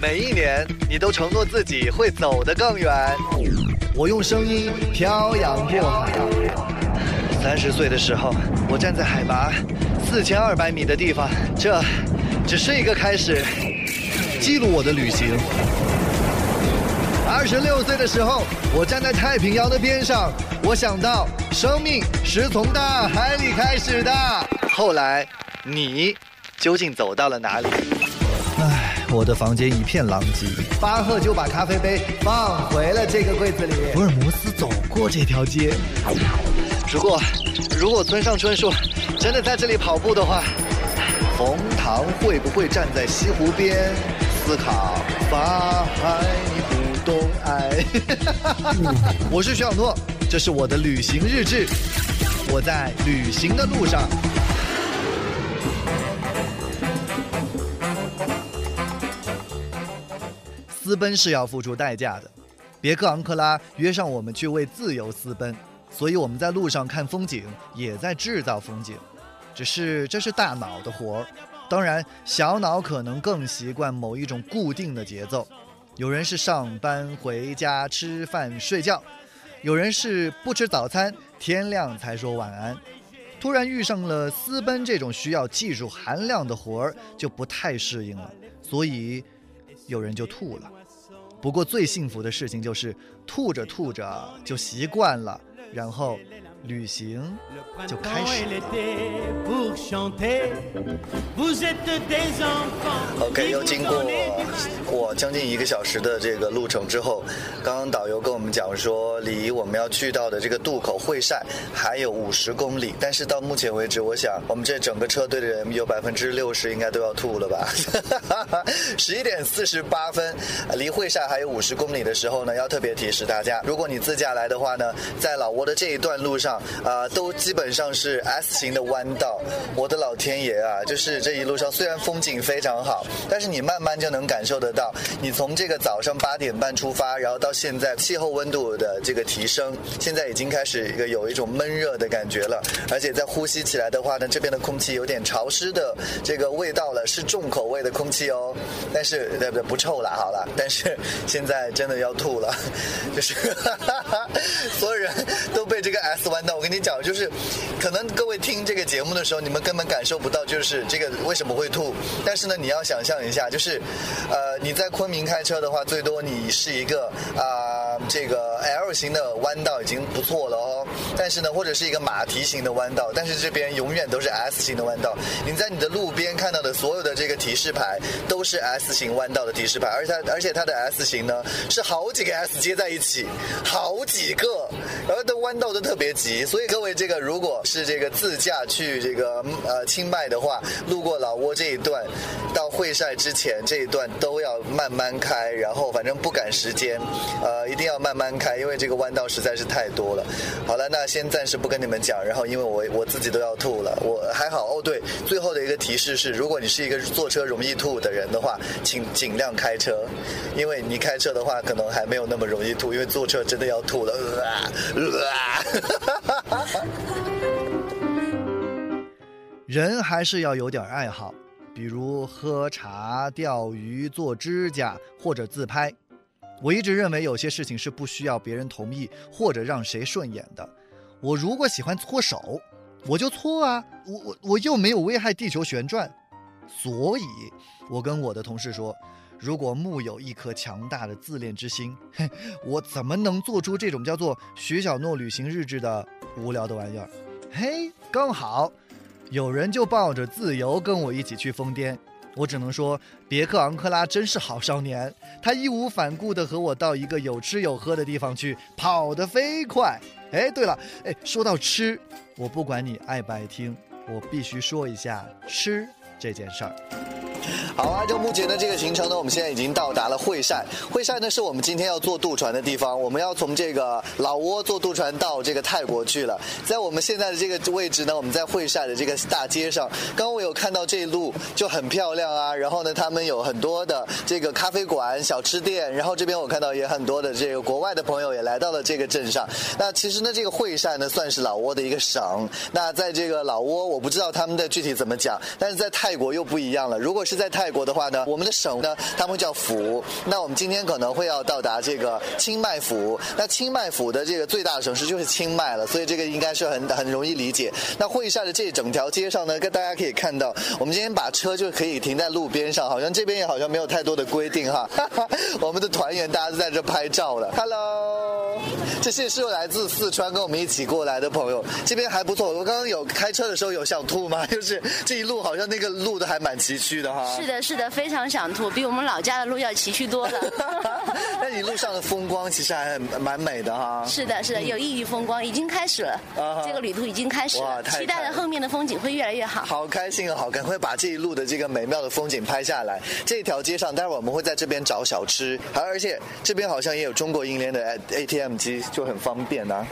每一年你都承诺自己会走得更远。我用声音漂洋过海。三十岁的时候，我站在海拔四千二百米的地方，这只是一个开始，记录我的旅行。二十六岁的时候，我站在太平洋的边上，我想到生命是从大海里开始的。后来，你究竟走到了哪里？唉，我的房间一片狼藉。巴赫就把咖啡杯放回了这个柜子里。福尔摩斯走过这条街。如果，如果村上春树真的在这里跑步的话，冯唐会不会站在西湖边思考法海不懂爱？我是徐小诺，这是我的旅行日志，我在旅行的路上。私奔是要付出代价的，别克昂克拉约上我们去为自由私奔，所以我们在路上看风景，也在制造风景。只是这是大脑的活儿，当然小脑可能更习惯某一种固定的节奏。有人是上班回家吃饭睡觉，有人是不吃早餐，天亮才说晚安。突然遇上了私奔这种需要技术含量的活儿，就不太适应了，所以有人就吐了。不过最幸福的事情就是吐着吐着就习惯了，然后旅行就开始了。OK，又经过我将近一个小时的这个路程之后，刚刚导游跟我们讲说，离我们要去到的这个渡口会善还有五十公里，但是到目前为止，我想我们这整个车队的人有百分之六十应该都要吐了吧？十一点四十八分，离会善还有五十公里的时候呢，要特别提示大家，如果你自驾来的话呢，在老挝的这一段路上啊、都基本上是 S 型的弯道。我的老天爷啊，就是这一路上虽然风景非常好，但是你慢慢就能感受得到，你从这个早上八点半出发，然后到现在气候温度的这个提升，现在已经开始一个有一种闷热的感觉了，而且在呼吸起来的话呢，这边的空气有点潮湿的这个味道了，是重口味的空气哦，但是对不对不臭了，好了，但是现在真的要吐了，就是 所有人都被这个 S 弯道，我跟你讲，就是可能各位听这个节目的时候，你们根本感受不到，就是这个为什么会吐。但是呢，你要想象一下，就是呃你在昆明开车的话，最多你是一个啊、这个 L 型的弯道已经不错了哦。但是呢，或者是一个马蹄形的弯道，但是这边永远都是 S 型的弯道。你在你的路边看到的所有的这个提示牌都是 S 型弯道的提示牌，而且它而且它的 S 型呢是好几个 S 接在一起，好几个，然后的弯道都特别急。所以各位这个如果是这个自驾去这个呃清迈的话，路过老挝这一段到会晒之前这一段都要慢慢开，然后反正不赶时间，呃一定要慢慢开，因为这个弯道实在是太多了。好了，那先暂时不跟你们讲，然后因为我我自己都要吐了，我还好哦。对，最后的一个提示是，如果你是一个坐车容易吐的人的话，请尽量开车，因为你开车的话可能还没有那么容易吐，因为坐车真的要吐了。呃 呃 人还是要有点爱好，比如喝茶、钓鱼、做指甲或者自拍。我一直认为有些事情是不需要别人同意或者让谁顺眼的。我如果喜欢搓手，我就搓啊，我我我又没有危害地球旋转，所以我跟我的同事说，如果木有一颗强大的自恋之心，嘿，我怎么能做出这种叫做徐小诺旅行日志的无聊的玩意儿？嘿，刚好有人就抱着自由跟我一起去疯癫。我只能说，别克昂克拉真是好少年，他义无反顾地和我到一个有吃有喝的地方去，跑得飞快。哎，对了，哎，说到吃，我不管你爱不爱听，我必须说一下吃这件事儿。好啊，就目前的这个行程呢，我们现在已经到达了会晒。会晒呢是我们今天要坐渡船的地方，我们要从这个老挝坐渡船到这个泰国去了。在我们现在的这个位置呢，我们在会晒的这个大街上。刚刚我有看到这一路就很漂亮啊，然后呢，他们有很多的这个咖啡馆、小吃店，然后这边我看到也很多的这个国外的朋友也来到了这个镇上。那其实呢，这个会晒呢算是老挝的一个省。那在这个老挝，我不知道他们的具体怎么讲，但是在泰国又不一样了。如果是在泰国的话呢，我们的省呢，他们叫府。那我们今天可能会要到达这个清迈府。那清迈府的这个最大的城市就是清迈了，所以这个应该是很很容易理解。那会晒的这整条街上呢，跟大家可以看到，我们今天把车就可以停在路边上，好像这边也好像没有太多的规定哈。我们的团员大家都在这拍照了，Hello，这些是来自四川跟我们一起过来的朋友，这边还不错。我刚刚有开车的时候有想吐吗？就是这一路好像那个路都还蛮崎岖的哈。是的，是的，非常想吐，比我们老家的路要崎岖多了。那你路上的风光其实还蛮美的哈。是的，是的，有异域风光，已经开始了。这个旅途已经开始了，期待着后面的风景会越来越好。好开心啊！好，赶快把这一路的这个美妙的风景拍下来。这条街上，待会儿我们会在这边找小吃，还而且这边好像也有中国银联的 ATM 机，就很方便呐。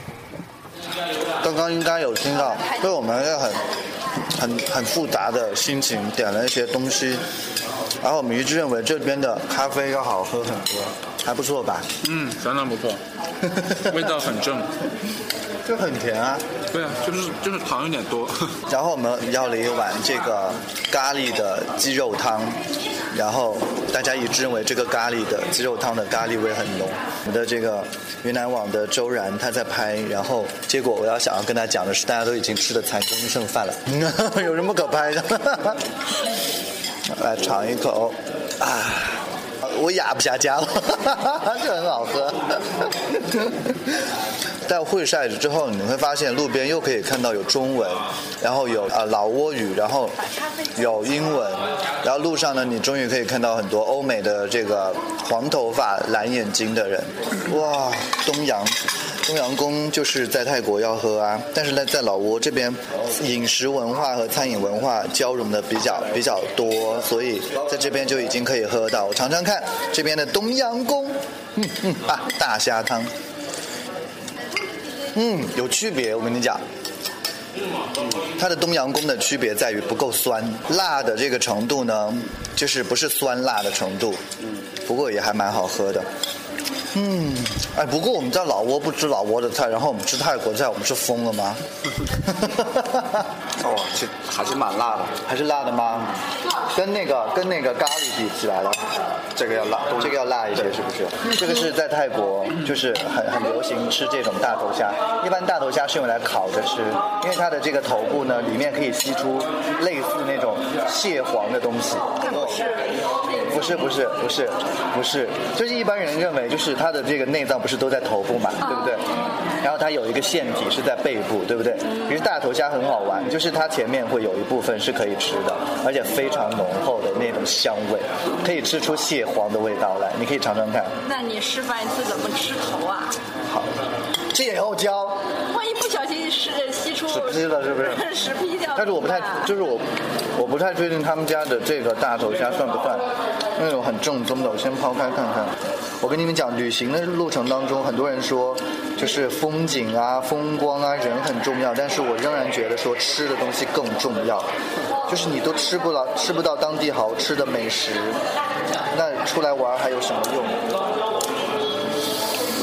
刚刚应该有听到，所以我们很很很复杂的心情点了一些东西，然后我们一致认为这边的咖啡要好喝很多，还不错吧？嗯，相当不错，味道很正。就很甜啊，对啊，就是就是糖有点多。然后我们要了一碗这个咖喱的鸡肉汤，然后大家一致认为这个咖喱的鸡肉汤的咖喱味很浓。我们的这个云南网的周然他在拍，然后结果我要想要跟他讲的是，大家都已经吃的残羹剩饭了，有什么可拍的？来尝一口，啊。我哑不下家了，这很好喝。在会晒之后，你会发现路边又可以看到有中文，然后有呃老挝语，然后有英文，然后路上呢，你终于可以看到很多欧美的这个黄头发蓝眼睛的人。哇，东阳。东阳宫就是在泰国要喝啊，但是呢，在老挝这边，饮食文化和餐饮文化交融的比较比较多，所以在这边就已经可以喝到。我尝尝看这边的东阳宫，嗯嗯啊，大虾汤，嗯，有区别，我跟你讲，它的东阳宫的区别在于不够酸，辣的这个程度呢，就是不是酸辣的程度，不过也还蛮好喝的。嗯，哎，不过我们在老挝不吃老挝的菜，然后我们吃泰国菜，我们是疯了吗？哦，这还是蛮辣的，还是辣的吗？跟那个跟那个咖喱比起来了，这个要辣，这个要辣一些，是不是？这个是在泰国，就是很很流行吃这种大头虾。一般大头虾是用来烤着吃，因为它的这个头部呢，里面可以吸出类似那种蟹黄的东西。不是不是不是不是，就是一般人认为，就是它的这个内脏不是都在头部嘛，对不对？然后它有一个腺体是在背部，对不对？其实大头虾很好玩，就是它前面会有一部分是可以吃的，而且非常浓厚的那种香味，可以吃出蟹黄的味道来。你可以尝尝看。那你示范一次怎么吃头啊？好，这也要教。万一不小心是吸出死皮了，是不是？但是我不太，就是我，我不太确定他们家的这个大头虾算不算。那种很正宗的，我先抛开看看。我跟你们讲，旅行的路程当中，很多人说就是风景啊、风光啊、人很重要，但是我仍然觉得说吃的东西更重要。就是你都吃不了、吃不到当地好吃的美食，那出来玩还有什么用？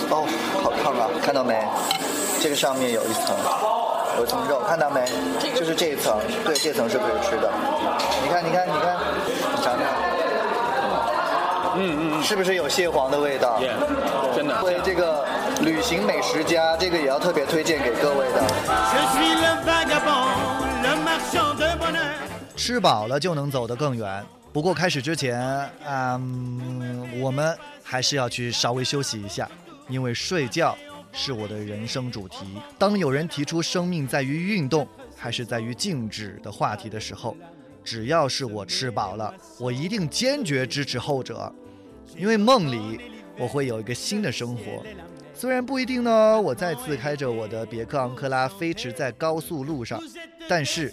哦，好烫啊！看到没？这个上面有一层，有一层肉，看到没？就是这一层，对，这层是可以吃的。你看，你看，你看，你尝尝。嗯嗯，是不是有蟹黄的味道？真的。作为这个旅行美食家，这个也要特别推荐给各位的。吃饱了就能走得更远。不过开始之前，嗯，我们还是要去稍微休息一下，因为睡觉是我的人生主题。当有人提出生命在于运动还是在于静止的话题的时候，只要是我吃饱了，我一定坚决支持后者。因为梦里我会有一个新的生活，虽然不一定呢。我再次开着我的别克昂克拉飞驰在高速路上，但是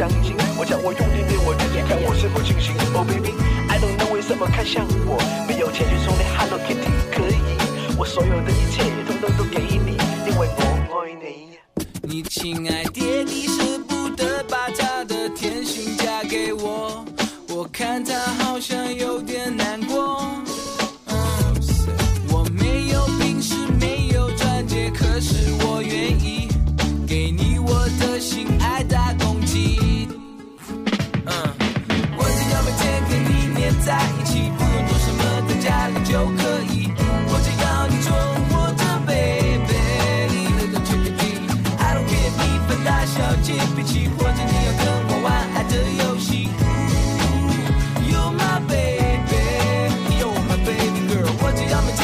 我想我用力对我自己看我是否清醒。Oh baby i don't know 为什么看向我没有钱去送你 hello kitty 可以我所有的一切统统都给你因为我爱你。你亲爱爹你舍不得把他的甜心嫁给我我看他好像有点难过。我没有平时没有钻戒可是我愿意给你我的心 got me